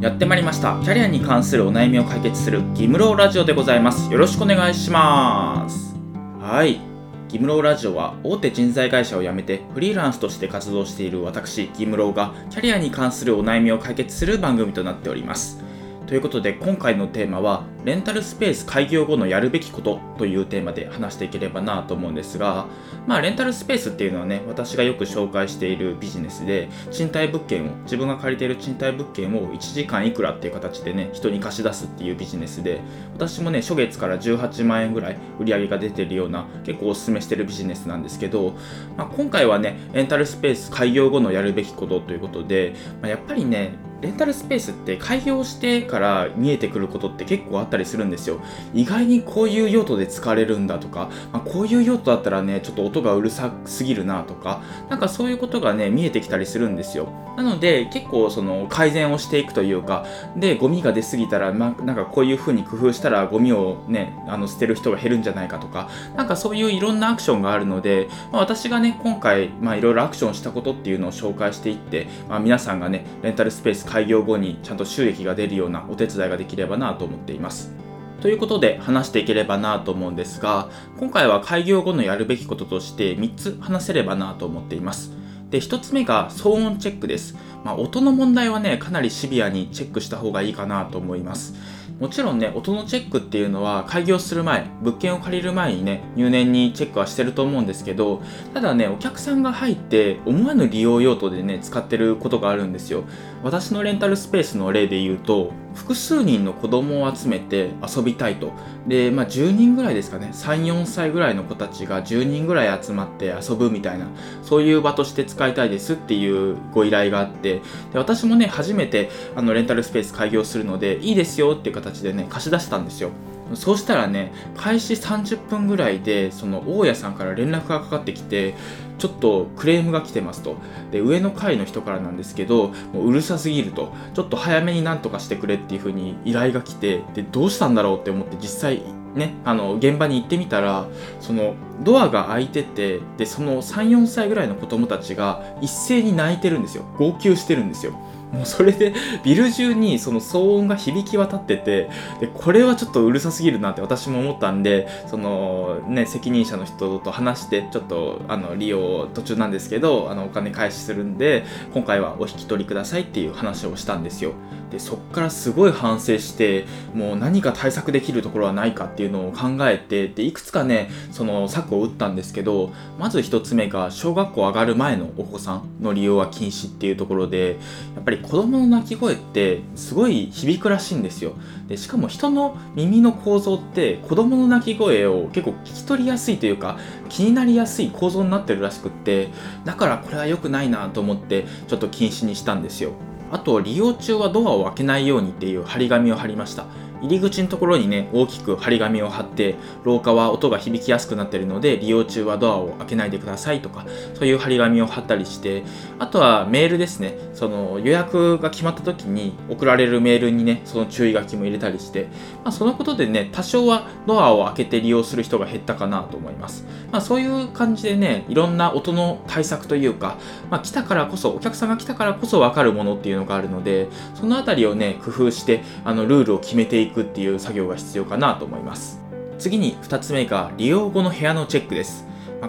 やってまいりました。キャリアに関するお悩みを解決するギムローラジオでございます。よろしくお願いします。はい。ギムローラジオは大手人材会社を辞めてフリーランスとして活動している私ギムローがキャリアに関するお悩みを解決する番組となっております。ということで今回のテーマはレンタルスペース開業後のやるべきことというテーマで話していければなと思うんですがまあレンタルスペースっていうのはね私がよく紹介しているビジネスで賃貸物件を自分が借りている賃貸物件を1時間いくらっていう形でね人に貸し出すっていうビジネスで私もね初月から18万円ぐらい売り上げが出てるような結構おすすめしてるビジネスなんですけど、まあ、今回はねレンタルスペース開業後のやるべきことということで、まあ、やっぱりねレンタルスペースって開業してから見えてくることって結構あったりするんですよ。意外にこういう用途で使われるんだとか、まあ、こういう用途だったらね、ちょっと音がうるさすぎるなとか、なんかそういうことがね、見えてきたりするんですよ。なので結構その改善をしていくというか、で、ゴミが出過ぎたら、まあ、なんかこういう風に工夫したらゴミをね、あの捨てる人が減るんじゃないかとか、なんかそういういろんなアクションがあるので、まあ、私がね、今回、まあいろいろアクションしたことっていうのを紹介していって、まあ、皆さんがね、レンタルスペース開業後にちゃんと収益が出るようなお手伝いができればなと思っています。ということで話していければなと思うんですが、今回は開業後のやるべきこととして3つ話せればなと思っています。で、1つ目が騒音チェックです。まあ、音の問題はね、かなりシビアにチェックした方がいいかなと思います。もちろんね、音のチェックっていうのは開業する前、物件を借りる前にね、入念にチェックはしてると思うんですけど、ただね、お客さんが入って思わぬ利用用途でね、使ってることがあるんですよ。私のレンタルスペースの例で言うと、複数人の子供を集めて遊びたいと。で、まあ10人ぐらいですかね、3、4歳ぐらいの子たちが10人ぐらい集まって遊ぶみたいな、そういう場として使いたいですっていうご依頼があって、で私もね、初めてあのレンタルスペース開業するので、いいですよっていう形でね貸し出したんですよ。そうしたらね開始30分ぐらいでその大家さんから連絡がかかってきてちょっとクレームが来てますと。で上の階の人からなんですけどもううるさすぎると。ちょっと早めになんとかしてくれっていう風に依頼が来てでどうしたんだろうって思って実際ね、あの現場に行ってみたらそのドアが開いててでその34歳ぐらいの子供たちが一斉に泣いてるんですよ。号泣してるんですよ。もうそれでビル中にその騒音が響き渡っててでこれはちょっとうるさすぎるなって私も思ったんでそのね責任者の人と話してちょっとあの利用途中なんですけどあのお金返しするんで今回はお引き取りくださいっていう話をしたんですよ。でそっからすごい反省してもう何か対策できるところはないかっていうのを考えてでいくつかねその策を打ったんですけどまず1つ目が小学校上がる前のお子さんの利用は禁止っていうところでやっぱり子供の泣き声ってすごい響くらしいんですよ。でしかも人の耳の構造って子供の泣き声を結構聞き取りやすいというか気になりやすい構造になってるらしくってだからこれは良くないなと思ってちょっと禁止にしたんですよ。あと利用中はドアを開けないようにっていう張り紙を貼りました。入り口のところにね大きく張り紙を貼って廊下は音が響きやすくなっているので利用中はドアを開けないでくださいとかそういう張り紙を貼ったりしてあとはメールですね。その予約が決まった時に送られるメールにねその注意書きも入れたりして、まあ、そのことでね多少はドアを開けて利用する人が減ったかなと思います、まあ、そういう感じでねいろんな音の対策というか、まあ、来たからこそお客さんが来たからこそ分かるものっていうのがあるのでその辺りをね工夫してあのルールを決めていくくっていう作業が必要かなと思います。次に2つ目が利用後の部屋のチェックです。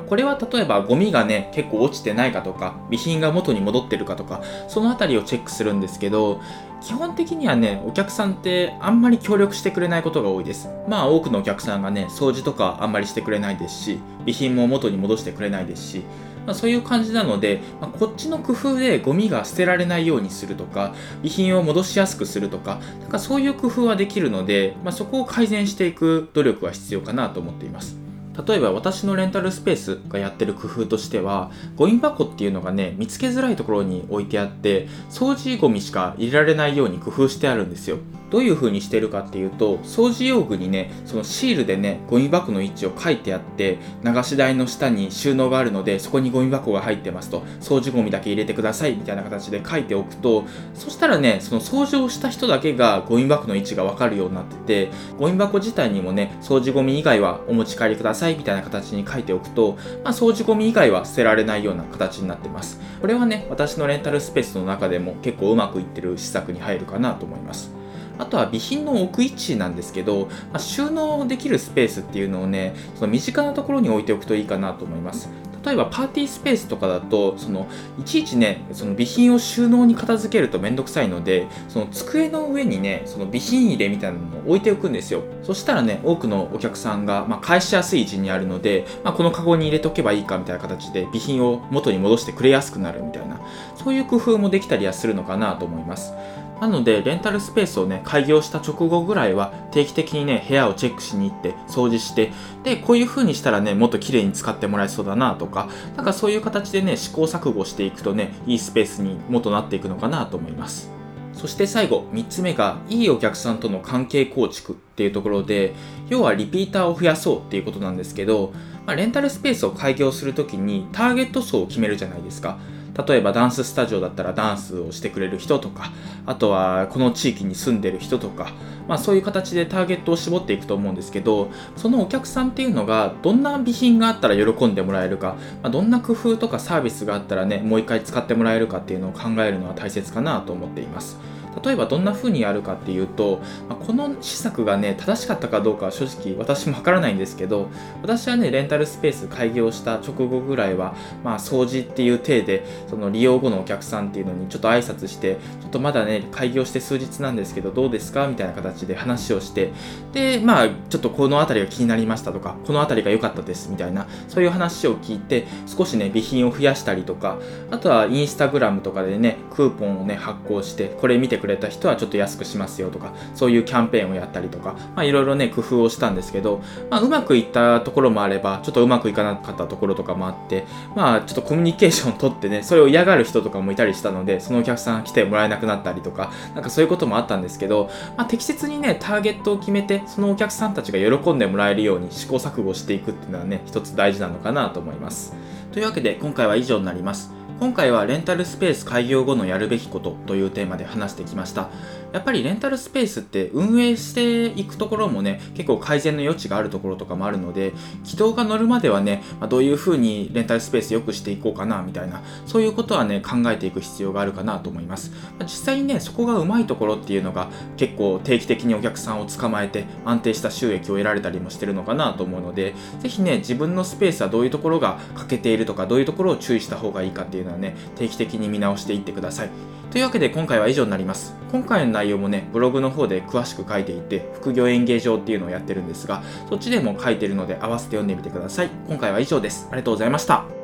これは例えばゴミがね結構落ちてないかとか備品が元に戻ってるかとかその辺りをチェックするんですけど基本的にはねお客さんってあんまり協力してくれないことが多いです。まあ多くのお客さんがね掃除とかあんまりしてくれないですし備品も元に戻してくれないですしまあ、そういう感じなので、まあ、こっちの工夫でゴミが捨てられないようにするとか遺品を戻しやすくするとかなんかそういう工夫はできるので、まあ、そこを改善していく努力は必要かなと思っています。例えば私のレンタルスペースがやってる工夫としてはゴミ箱っていうのがね見つけづらいところに置いてあって掃除ゴミしか入れられないように工夫してあるんですよ。どういう風にしてるかっていうと掃除用具にねそのシールでねゴミ箱の位置を書いてあって流し台の下に収納があるのでそこにゴミ箱が入ってますと掃除ゴミだけ入れてくださいみたいな形で書いておくとそしたらねその掃除をした人だけがゴミ箱の位置が分かるようになっててゴミ箱自体にもね掃除ゴミ以外はお持ち帰りくださいさいみたいな形に書いておくと、まあ、掃除ゴミ以外は捨てられないような形になってます。これはね、私のレンタルスペースの中でも結構うまくいってる施策に入るかなと思います。あとは備品の置く位置なんですけど、まあ、収納できるスペースっていうのをね、その身近なところに置いておくといいかなと思います。例えばパーティースペースとかだとそのいちいちねその備品を収納に片付けるとめんどくさいのでその机の上にねその備品入れみたいなのを置いておくんですよ。そしたらね多くのお客さんが、まあ、返しやすい位置にあるので、まあ、このカゴに入れておけばいいかみたいな形で備品を元に戻してくれやすくなるみたいなそういう工夫もできたりはするのかなと思います。なので、レンタルスペースをね、開業した直後ぐらいは、定期的にね、部屋をチェックしに行って、掃除して、で、こういう風にしたらね、もっと綺麗に使ってもらえそうだなとか、なんかそういう形でね、試行錯誤していくとね、いいスペースにもとなっていくのかなと思います。そして最後、3つ目が、いいお客さんとの関係構築っていうところで、要はリピーターを増やそうっていうことなんですけど、まあ、レンタルスペースを開業するときにターゲット層を決めるじゃないですか。例えばダンススタジオだったらダンスをしてくれる人とか、あとはこの地域に住んでる人とか、まあそういう形でターゲットを絞っていくと思うんですけど、そのお客さんっていうのがどんな備品があったら喜んでもらえるか、まあ、どんな工夫とかサービスがあったらね、もう一回使ってもらえるかっていうのを考えるのは大切かなと思っています。例えばどんな風にやるかっていうと、ま、この施策がね正しかったかどうかは正直私もわからないんですけど私はねレンタルスペース開業した直後ぐらいは、まあ、掃除っていう体でその利用後のお客さんっていうのにちょっと挨拶してちょっとまだね開業して数日なんですけどどうですかみたいな形で話をしてでまあちょっとこの辺りが気になりましたとかこの辺りが良かったですみたいなそういう話を聞いて少しね備品を増やしたりとかあとはインスタグラムとかでねクーポンをね発行してこれ見てくれた人はちょっと安くしますよとか、そういうキャンペーンをやったりとか、まあいろいろね、工夫をしたんですけど、まあうまくいったところもあれば、ちょっとうまくいかなかったところとかもあって、まあちょっとコミュニケーションを取ってね、それを嫌がる人とかもいたりしたので、そのお客さん来てもらえなくなったりとか、なんかそういうこともあったんですけど、まあ適切にね、ターゲットを決めて、そのお客さんたちが喜んでもらえるように試行錯誤していくっていうのはね、一つ大事なのかなと思います。というわけで今回は以上になります。今回はレンタルスペース開業後のやるべきことというテーマで話してきました。やっぱりレンタルスペースって運営していくところもね、結構改善の余地があるところとかもあるので、軌道が乗るまではね、まあ、どういう風にレンタルスペース良くしていこうかなみたいな、そういうことはね、考えていく必要があるかなと思います。まあ、実際にね、そこがうまいところっていうのが結構定期的にお客さんを捕まえて安定した収益を得られたりもしてるのかなと思うので、ぜひね、自分のスペースはどういうところが欠けているとか、どういうところを注意した方がいいかっていうのはね、定期的に見直していってください。というわけで今回は以上になります。今回の内容もね、ブログの方で詳しく書いていて、副業演芸場っていうのをやってるんですが、そっちでも書いてるので合わせて読んでみてください。今回は以上です。ありがとうございました。